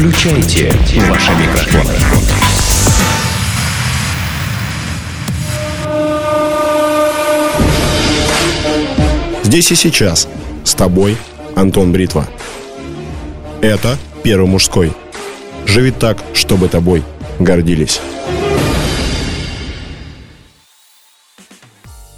Включайте ваши микрофоны. Здесь и сейчас. С тобой Антон Бритва. Это Первый мужской. Живи так, чтобы тобой гордились.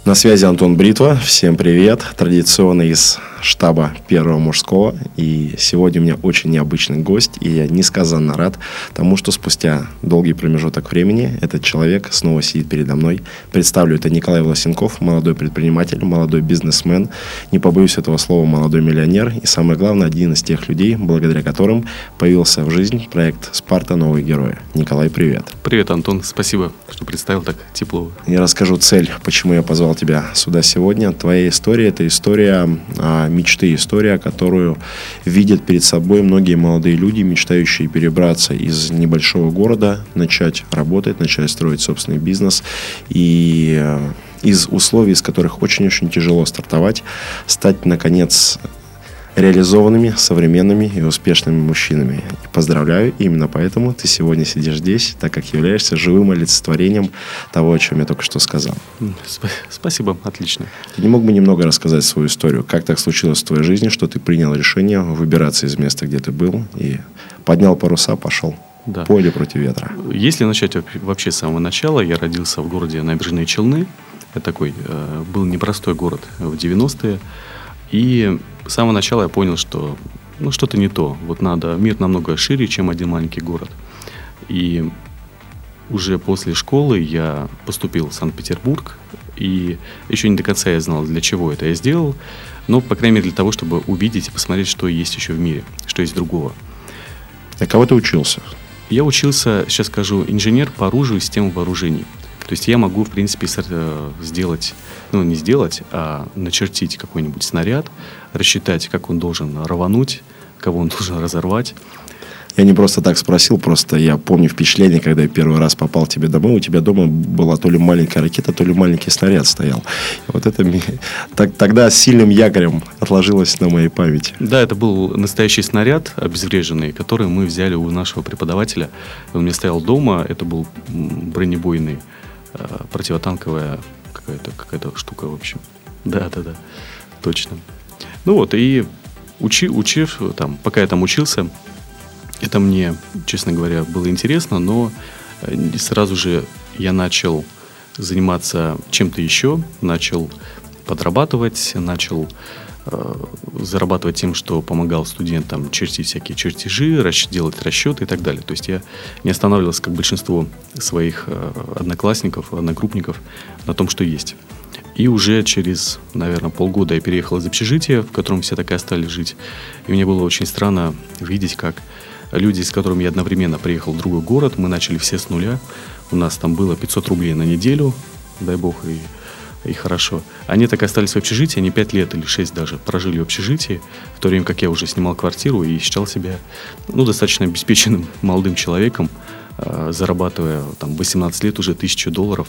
На связи Антон Бритва. Всем привет. Традиционно из штаба Первого мужского. И сегодня у меня очень необычный гость, и я несказанно рад тому, что спустя долгий промежуток времени этот человек снова сидит передо мной. Представлю, это Николай Власенков, молодой предприниматель, молодой бизнесмен, не побоюсь этого слова, молодой миллионер, и самое главное, один из тех людей, благодаря которым появился в жизнь проект «Спарта. Новые герои». Николай, привет. Привет, Антон. Спасибо, что представил так тепло. Я расскажу цель, почему я позвал тебя сюда сегодня. Твоя история – это история а, мечты, история, которую видят перед собой многие молодые люди, мечтающие перебраться из небольшого города, начать работать, начать строить собственный бизнес. И э, из условий, из которых очень-очень тяжело стартовать, стать, наконец, реализованными, современными и успешными мужчинами. И поздравляю, именно поэтому ты сегодня сидишь здесь, так как являешься живым олицетворением того, о чем я только что сказал. Спасибо, отлично. Ты не мог бы немного рассказать свою историю? Как так случилось в твоей жизни, что ты принял решение выбираться из места, где ты был, и поднял паруса, пошел? Да. Поле против ветра. Если начать вообще с самого начала, я родился в городе Набережные Челны. Это такой э, был непростой город в 90-е. И с самого начала я понял, что ну, что-то не то. Вот надо, мир намного шире, чем один маленький город. И уже после школы я поступил в Санкт-Петербург, и еще не до конца я знал, для чего это я сделал, но, по крайней мере, для того, чтобы увидеть и посмотреть, что есть еще в мире, что есть другого. А кого ты учился? Я учился, сейчас скажу, инженер по оружию и системам вооружений. То есть я могу, в принципе, э, сделать, ну, не сделать, а начертить какой-нибудь снаряд, рассчитать, как он должен рвануть, кого он должен разорвать. Я не просто так спросил, просто я помню впечатление, когда я первый раз попал тебе домой, у тебя дома была то ли маленькая ракета, то ли маленький снаряд стоял. Вот это так, тогда сильным якорем отложилось на моей памяти. Да, это был настоящий снаряд обезвреженный, который мы взяли у нашего преподавателя. Он мне стоял дома, это был бронебойный Э, противотанковая какая-то какая штука, в общем. Да, да, да, точно. Ну вот, и учи, учив, там, пока я там учился, это мне, честно говоря, было интересно, но э, сразу же я начал заниматься чем-то еще, начал подрабатывать, начал зарабатывать тем, что помогал студентам чертить всякие чертежи, расч- делать расчеты и так далее. То есть я не останавливался, как большинство своих э, одноклассников, одногруппников, на том, что есть. И уже через, наверное, полгода я переехал из общежития, в котором все так и остались жить. И мне было очень странно видеть, как люди, с которыми я одновременно приехал в другой город, мы начали все с нуля. У нас там было 500 рублей на неделю, дай бог, и и хорошо. Они так и остались в общежитии, они 5 лет или 6 даже прожили в общежитии, в то время как я уже снимал квартиру и считал себя ну, достаточно обеспеченным молодым человеком, э, зарабатывая там 18 лет уже 1000 долларов,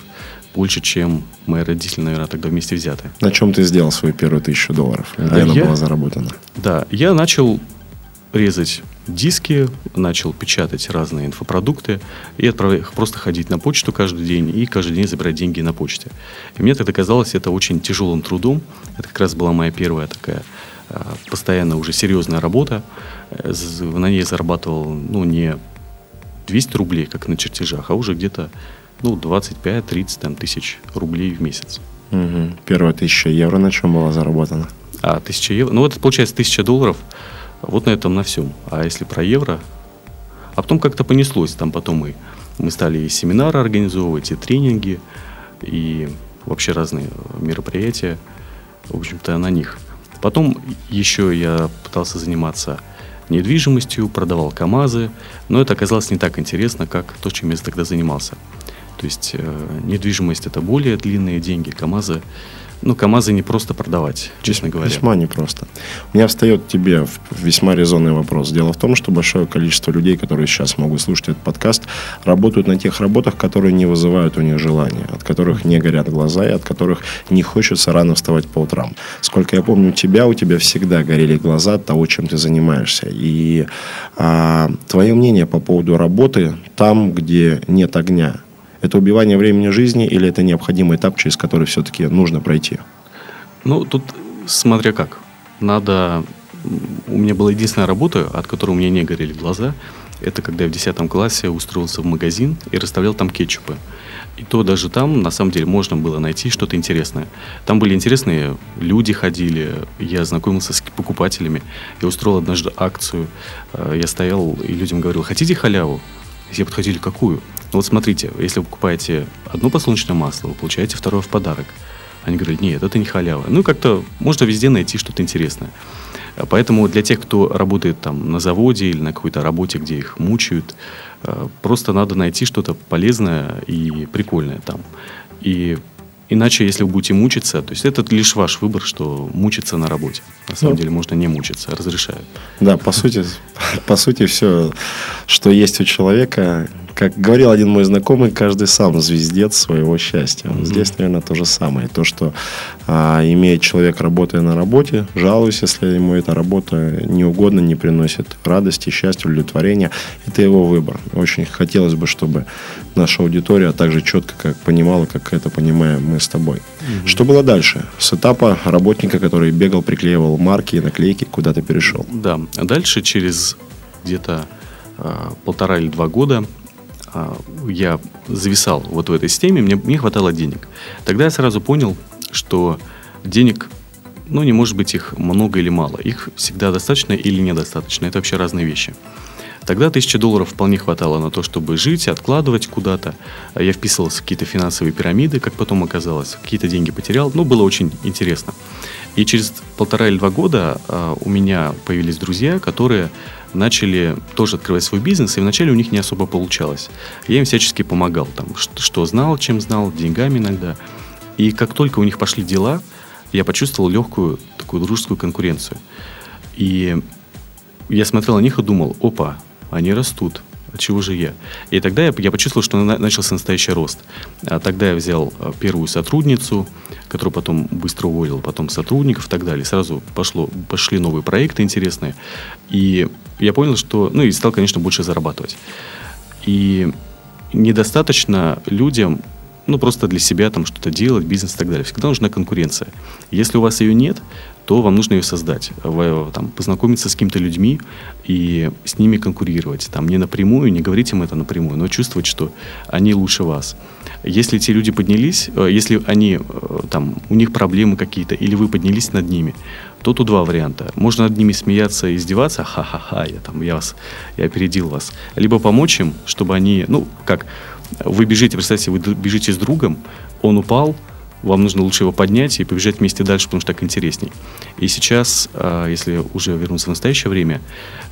больше, чем мои родители, наверное, тогда вместе взяты. На чем ты сделал свою первую тысячу долларов? Где а она я, была заработана? Да, я начал резать диски, начал печатать разные инфопродукты и отправлять их просто ходить на почту каждый день и каждый день забирать деньги на почте. И мне тогда казалось это очень тяжелым трудом. Это как раз была моя первая такая а, постоянно уже серьезная работа. Э, на ней зарабатывал ну, не 200 рублей, как на чертежах, а уже где-то ну, 25-30 там, тысяч рублей в месяц. Угу. Первая тысяча евро на чем была заработана? А, тысяча евро. Ну, вот получается тысяча долларов – вот на этом на всем. А если про евро, а потом как-то понеслось, там потом мы, мы стали и семинары организовывать, и тренинги, и вообще разные мероприятия, в общем-то, на них. Потом еще я пытался заниматься недвижимостью, продавал КАМАЗы, но это оказалось не так интересно, как то, чем я тогда занимался. То есть э, недвижимость это более длинные деньги, КАМАЗы ну, КАМАЗы не просто продавать, честно говоря. Весьма непросто. У меня встает тебе весьма резонный вопрос. Дело в том, что большое количество людей, которые сейчас могут слушать этот подкаст, работают на тех работах, которые не вызывают у них желания, от которых не горят глаза и от которых не хочется рано вставать по утрам. Сколько я помню тебя, у тебя всегда горели глаза от того, чем ты занимаешься. И а, твое мнение по поводу работы там, где нет огня, это убивание времени жизни или это необходимый этап, через который все-таки нужно пройти? Ну, тут смотря как. Надо... У меня была единственная работа, от которой у меня не горели глаза. Это когда я в 10 классе устроился в магазин и расставлял там кетчупы. И то даже там, на самом деле, можно было найти что-то интересное. Там были интересные люди ходили, я знакомился с покупателями. Я устроил однажды акцию. Э, я стоял и людям говорил, хотите халяву? Все подходили, какую? Ну вот смотрите, если вы покупаете одно подсолнечное масло, вы получаете второе в подарок. Они говорят, нет, это не халява. Ну, как-то можно везде найти что-то интересное. Поэтому для тех, кто работает там на заводе или на какой-то работе, где их мучают, э, просто надо найти что-то полезное и прикольное там. И Иначе, если вы будете мучиться, то есть это лишь ваш выбор, что мучиться на работе. На самом ну, деле можно не мучиться, разрешаю. Да, по сути, по сути, все, что есть у человека, как говорил один мой знакомый, каждый сам звездец своего счастья. Mm-hmm. Здесь, наверное, то же самое. То, что а, имеет человек, работая на работе, жалуюсь, если ему эта работа не угодно, не приносит радости, счастья, удовлетворения, это его выбор. Очень хотелось бы, чтобы наша аудитория также четко как понимала, как это понимаем мы с тобой. Mm-hmm. Что было дальше? С этапа работника, который бегал, приклеивал марки и наклейки, куда ты перешел? Да, дальше через где-то а, полтора или два года а, я зависал вот в этой системе, мне не хватало денег. Тогда я сразу понял, что денег, ну, не может быть их много или мало. Их всегда достаточно или недостаточно. Это вообще разные вещи. Тогда тысяча долларов вполне хватало на то, чтобы жить, откладывать куда-то. Я вписывался в какие-то финансовые пирамиды, как потом оказалось. Какие-то деньги потерял. Ну, было очень интересно. И через полтора или два года а, у меня появились друзья, которые начали тоже открывать свой бизнес, и вначале у них не особо получалось. Я им всячески помогал, там, что, знал, чем знал, деньгами иногда. И как только у них пошли дела, я почувствовал легкую такую дружескую конкуренцию. И я смотрел на них и думал, опа, они растут, а чего же я? И тогда я, я почувствовал, что начался настоящий рост. А тогда я взял а, первую сотрудницу, которую потом быстро уволил, потом сотрудников и так далее. Сразу пошло, пошли новые проекты интересные. И я понял, что... Ну и стал, конечно, больше зарабатывать. И недостаточно людям ну, просто для себя там что-то делать, бизнес и так далее. Всегда нужна конкуренция. Если у вас ее нет, то вам нужно ее создать. Вы, там, познакомиться с какими-то людьми и с ними конкурировать. Там, не напрямую, не говорить им это напрямую, но чувствовать, что они лучше вас. Если те люди поднялись, э, если они, э, там, у них проблемы какие-то, или вы поднялись над ними, то тут два варианта. Можно над ними смеяться, издеваться, ха-ха-ха, я там, я вас, я опередил вас. Либо помочь им, чтобы они, ну, как, вы бежите, представьте, вы бежите с другом, он упал, вам нужно лучше его поднять и побежать вместе дальше, потому что так интересней. И сейчас, а, если уже вернуться в настоящее время,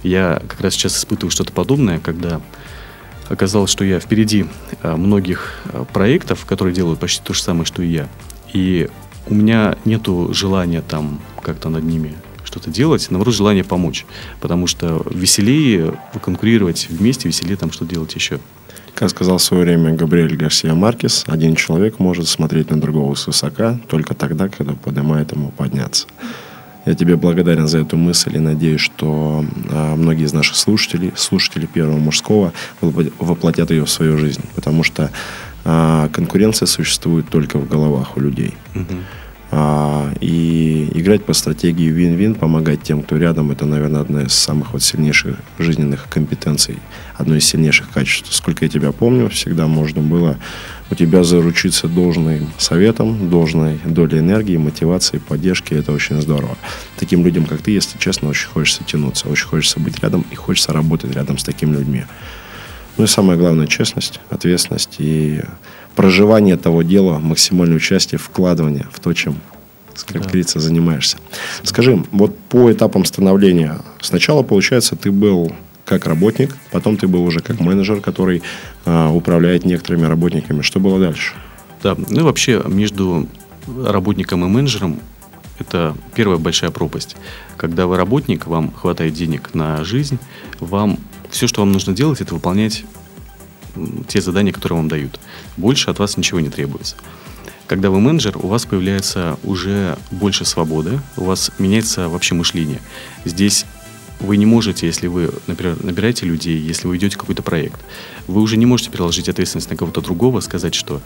я как раз сейчас испытываю что-то подобное, когда оказалось, что я впереди а, многих а, проектов, которые делают почти то же самое, что и я. И у меня нету желания там как-то над ними что-то делать, наоборот, желание помочь. Потому что веселее конкурировать вместе, веселее там что делать еще. Как сказал в свое время Габриэль Гарсия Маркес, один человек может смотреть на другого свысока только тогда, когда поднимает ему подняться. Я тебе благодарен за эту мысль и надеюсь, что а, многие из наших слушателей, слушателей Первого мужского, воплотят ее в свою жизнь. Потому что а, конкуренция существует только в головах у людей. Угу. А, и играть по стратегии вин-вин, помогать тем, кто рядом, это, наверное, одна из самых вот сильнейших жизненных компетенций, одно из сильнейших качеств. Сколько я тебя помню, всегда можно было у тебя заручиться должным советом, должной долей энергии, мотивации, поддержки. Это очень здорово. Таким людям, как ты, если честно, очень хочется тянуться, очень хочется быть рядом и хочется работать рядом с такими людьми. Ну и самое главное, честность, ответственность и проживание того дела, максимальное участие, вкладывание в то, чем, как да. говорится, занимаешься. Скажи, вот по этапам становления, сначала, получается, ты был как работник, потом ты был уже как менеджер, который а, управляет некоторыми работниками. Что было дальше? Да, ну и вообще между работником и менеджером это первая большая пропасть. Когда вы работник, вам хватает денег на жизнь, вам все, что вам нужно делать, это выполнять те задания, которые вам дают. Больше от вас ничего не требуется. Когда вы менеджер, у вас появляется уже больше свободы, у вас меняется вообще мышление. Здесь вы не можете, если вы, например, набираете людей, если вы идете какой-то проект, вы уже не можете переложить ответственность на кого-то другого, сказать, что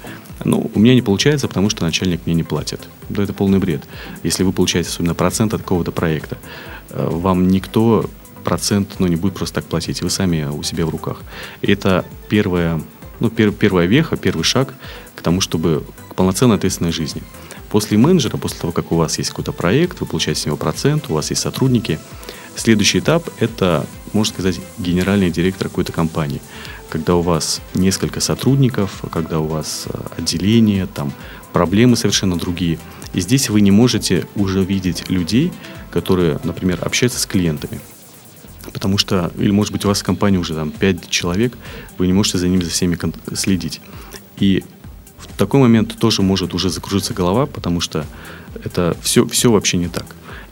ну, у меня не получается, потому что начальник мне не платит. Да это полный бред. Если вы получаете особенно процент от какого-то проекта, э, вам никто процент ну, не будет просто так платить, вы сами у себя в руках. Это первая, ну, пер, первая веха, первый шаг к тому, чтобы к полноценной ответственной жизни. После менеджера, после того, как у вас есть какой-то проект, вы получаете с него процент, у вас есть сотрудники, Следующий этап – это, можно сказать, генеральный директор какой-то компании. Когда у вас несколько сотрудников, когда у вас э, отделение, там проблемы совершенно другие. И здесь вы не можете уже видеть людей, которые, например, общаются с клиентами. Потому что, или может быть у вас в компании уже там 5 человек, вы не можете за ними за всеми следить. И в такой момент тоже может уже закружиться голова, потому что это все, все вообще не так.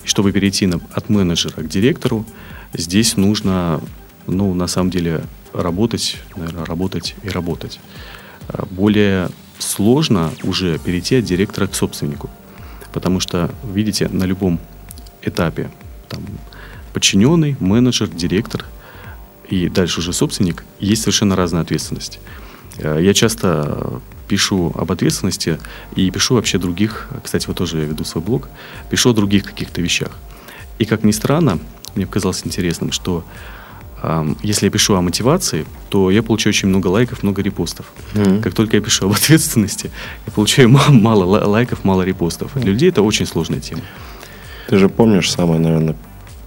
И чтобы перейти на, от менеджера к директору, здесь нужно, ну, на самом деле, работать, наверное, работать и работать. А, более сложно уже перейти от директора к собственнику. Потому что, видите, на любом этапе там, подчиненный, менеджер, директор и дальше уже собственник, есть совершенно разная ответственность. А, я часто пишу об ответственности и пишу вообще других, кстати, вот тоже я веду свой блог, пишу о других каких-то вещах. И как ни странно, мне показалось интересным, что э, если я пишу о мотивации, то я получаю очень много лайков, много репостов. Mm-hmm. Как только я пишу об ответственности, я получаю мало, мало лайков, мало репостов. Для людей это очень сложная тема. Ты же помнишь самое, наверное,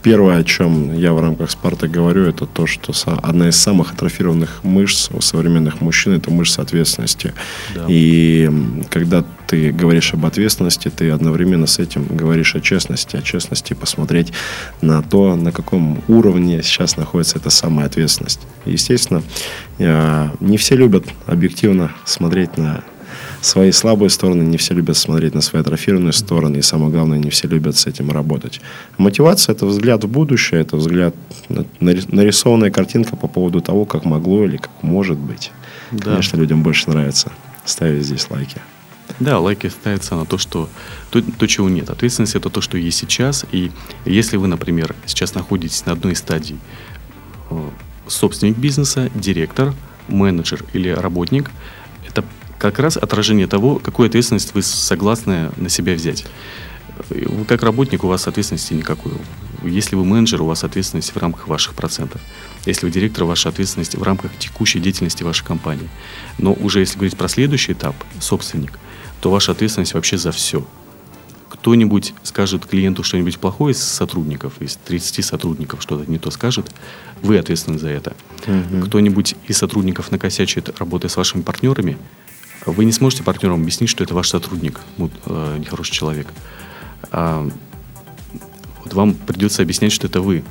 Первое, о чем я в рамках спорта говорю, это то, что одна из самых атрофированных мышц у современных мужчин – это мышца ответственности. Да. И когда ты говоришь об ответственности, ты одновременно с этим говоришь о честности, о честности посмотреть на то, на каком уровне сейчас находится эта самая ответственность. Естественно, э, не все любят объективно смотреть на свои слабые стороны, не все любят смотреть на свои атрофированные стороны, и самое главное, не все любят с этим работать. Мотивация – это взгляд в будущее, это взгляд, нарисованная картинка по поводу того, как могло или как может быть. Да. Конечно, людям больше нравится ставить здесь лайки. Да, лайки ставятся на то, что то, то, чего нет. Ответственность это то, что есть сейчас. И если вы, например, сейчас находитесь на одной стадии э, собственник бизнеса, директор, менеджер или работник, это как раз отражение того, какую ответственность вы согласны на себя взять. Вы как работник, у вас ответственности никакой. Если вы менеджер, у вас ответственность в рамках ваших процентов. Если вы директор, ваша ответственность в рамках текущей деятельности вашей компании. Но уже если говорить про следующий этап, собственник, то ваша ответственность вообще за все. Кто-нибудь скажет клиенту что-нибудь плохое из сотрудников, из 30 сотрудников что-то не то скажет, вы ответственны за это. Угу. Кто-нибудь из сотрудников накосячит, работая с вашими партнерами, вы не сможете партнерам объяснить, что это ваш сотрудник, ну, э, нехороший человек. А, вот вам придется объяснять, что это вы.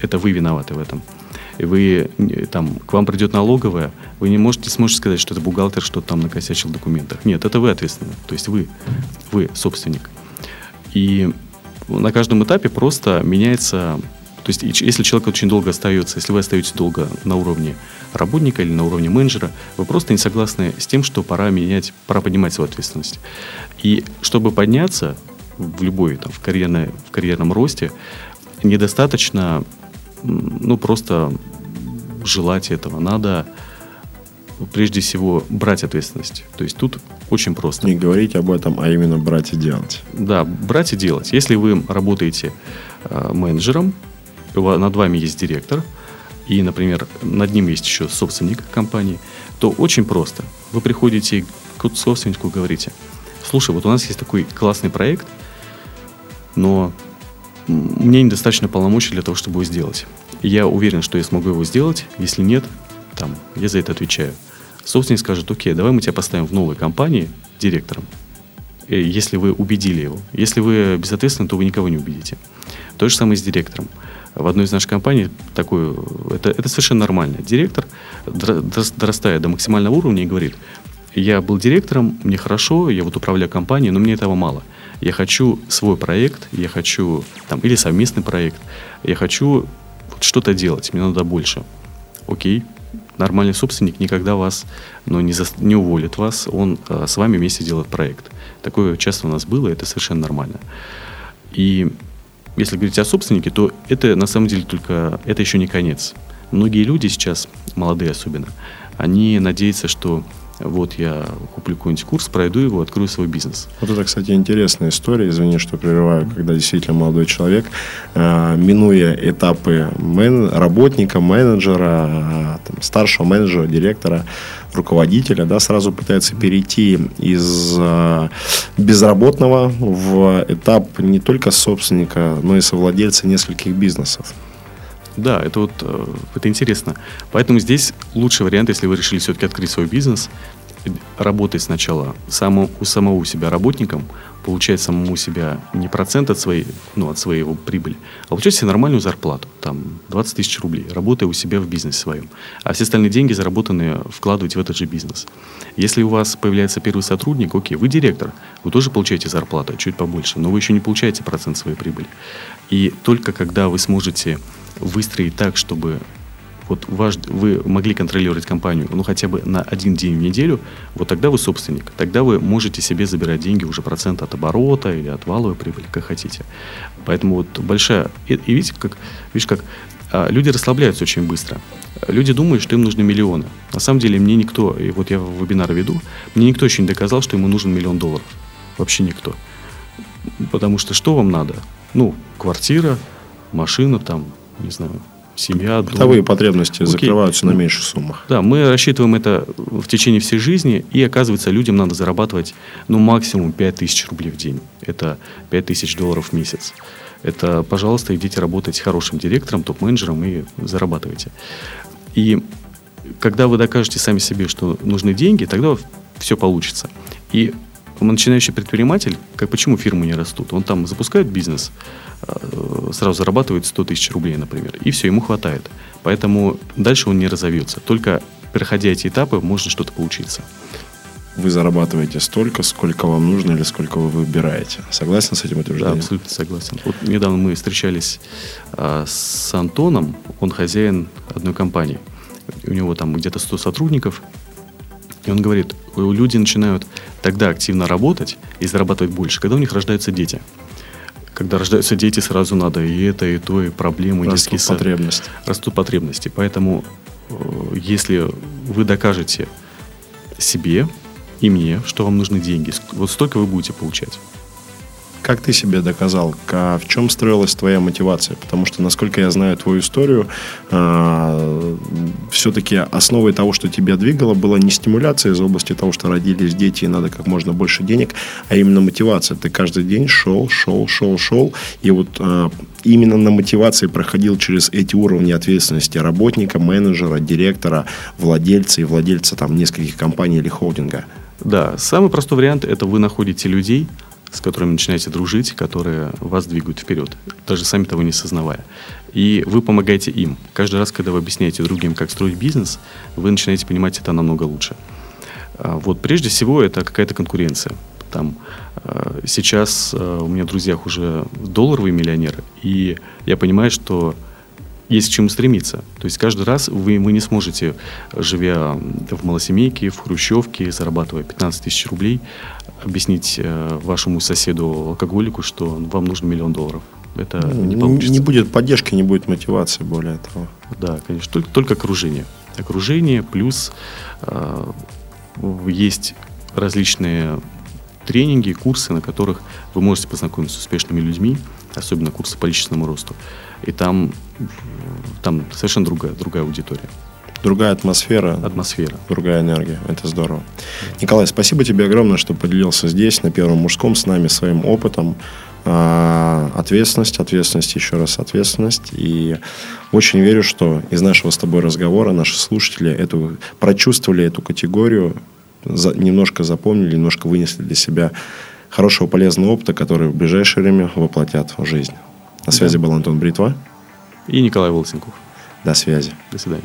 Это вы виноваты в этом. И вы, там, к вам придет налоговая, вы не можете, сможете сказать, что это бухгалтер что-то там накосячил в документах. Нет, это вы ответственны. То есть вы, вы собственник. И на каждом этапе просто меняется то есть, если человек очень долго остается, если вы остаетесь долго на уровне работника или на уровне менеджера, вы просто не согласны с тем, что пора менять, пора поднимать свою ответственность. И чтобы подняться в любой, там, в, карьерной, в карьерном росте, недостаточно, ну, просто желать этого. Надо прежде всего брать ответственность. То есть тут очень просто. Не говорить об этом, а именно брать и делать. Да, брать и делать. Если вы работаете э, менеджером, над вами есть директор, и, например, над ним есть еще собственник компании, то очень просто. Вы приходите к собственнику и говорите, слушай, вот у нас есть такой классный проект, но мне недостаточно полномочий для того, чтобы его сделать. я уверен, что я смогу его сделать. Если нет, там, я за это отвечаю. Собственник скажет, окей, давай мы тебя поставим в новой компании директором. Э, если вы убедили его. Если вы безответственны, то вы никого не убедите. То же самое с директором. В одной из наших компаний такой, это, это совершенно нормально. Директор, дорастая до максимального уровня, и говорит, я был директором, мне хорошо, я вот управляю компанией, но мне этого мало. Я хочу свой проект, я хочу, там, или совместный проект, я хочу что-то делать, мне надо больше. Окей, нормальный собственник никогда вас ну, не, за, не уволит вас, он а, с вами вместе делает проект. Такое часто у нас было, это совершенно нормально. И если говорить о собственнике, то это на самом деле только, это еще не конец. Многие люди сейчас, молодые особенно, они надеются, что вот я куплю какой-нибудь курс, пройду его, открою свой бизнес. Вот это, кстати, интересная история, извини, что прерываю, когда действительно молодой человек, э, минуя этапы мен, работника, менеджера, э, там, старшего менеджера, директора, руководителя, да, сразу пытается перейти из э, безработного в этап не только собственника, но и совладельца нескольких бизнесов. Да, это вот э, это интересно. Поэтому здесь лучший вариант, если вы решили все-таки открыть свой бизнес, работать сначала само, у самого себя работником, получать самому себя не процент от своей, ну, от своей прибыли, а получать себе нормальную зарплату, там, 20 тысяч рублей, работая у себя в бизнесе своем. А все остальные деньги, заработанные, вкладывать в этот же бизнес. Если у вас появляется первый сотрудник, окей, вы директор, вы тоже получаете зарплату, чуть побольше, но вы еще не получаете процент своей прибыли. И только когда вы сможете выстроить так, чтобы вот ваш, вы могли контролировать компанию, ну, хотя бы на один день в неделю, вот тогда вы собственник. Тогда вы можете себе забирать деньги уже процент от оборота или от валовой прибыли, как хотите. Поэтому вот большая... И, и видите, как, видишь, как а, люди расслабляются очень быстро. Люди думают, что им нужны миллионы. На самом деле мне никто, и вот я вебинар веду, мне никто еще не доказал, что ему нужен миллион долларов. Вообще никто. Потому что что вам надо? Ну, квартира, машина, там, не знаю, семья, дом. Бытовые потребности Окей. закрываются на меньших суммах. Да, мы рассчитываем это в течение всей жизни, и оказывается, людям надо зарабатывать, ну, максимум 5 тысяч рублей в день. Это 5 тысяч долларов в месяц. Это, пожалуйста, идите работать хорошим директором, топ-менеджером и зарабатывайте. И когда вы докажете сами себе, что нужны деньги, тогда все получится. И начинающий предприниматель, как почему фирмы не растут? Он там запускает бизнес, э, сразу зарабатывает 100 тысяч рублей, например, и все, ему хватает. Поэтому дальше он не разовьется. Только проходя эти этапы, можно что-то поучиться. Вы зарабатываете столько, сколько вам нужно или сколько вы выбираете. Согласен с этим утверждением? Да, абсолютно согласен. Вот недавно мы встречались а, с Антоном, он хозяин одной компании. У него там где-то 100 сотрудников, и он говорит, люди начинают тогда активно работать и зарабатывать больше, когда у них рождаются дети. Когда рождаются дети, сразу надо и это, и то, и проблемы, и Растут потребности. Растут потребности. Поэтому, э, если вы докажете себе и мне, что вам нужны деньги, вот столько вы будете получать. Как ты себе доказал, в чем строилась твоя мотивация? Потому что, насколько я знаю твою историю, а, все-таки основой того, что тебя двигало, была не стимуляция из области того, что родились дети и надо как можно больше денег, а именно мотивация. Ты каждый день шел, шел, шел, шел, и вот а, именно на мотивации проходил через эти уровни ответственности работника, менеджера, директора, владельца и владельца там нескольких компаний или холдинга. Да, самый простой вариант – это вы находите людей, с которыми начинаете дружить, которые вас двигают вперед, даже сами того не сознавая. И вы помогаете им. Каждый раз, когда вы объясняете другим, как строить бизнес, вы начинаете понимать это намного лучше. А, вот прежде всего это какая-то конкуренция. Там а, сейчас а, у меня в друзьях уже долларовые миллионеры, и я понимаю, что есть к чему стремиться. То есть каждый раз вы, вы не сможете, живя в малосемейке, в хрущевке, зарабатывая 15 тысяч рублей, объяснить э, вашему соседу-алкоголику, что вам нужен миллион долларов. Это ну, не получится. Не будет поддержки, не будет мотивации, более того. Да, конечно. Только, только окружение. Окружение плюс э, есть различные тренинги, курсы, на которых вы можете познакомиться с успешными людьми, особенно курсы по личностному росту. И там, там совершенно другая, другая аудитория другая атмосфера. Атмосфера. Другая энергия. Это здорово. Николай, спасибо тебе огромное, что поделился здесь, на Первом мужском, с нами своим опытом. А, ответственность, ответственность, еще раз ответственность. И очень верю, что из нашего с тобой разговора наши слушатели эту, прочувствовали эту категорию, за, немножко запомнили, немножко вынесли для себя хорошего полезного опыта, который в ближайшее время воплотят в жизнь. На связи да. был Антон Бритва и Николай Волосенков. До связи. До свидания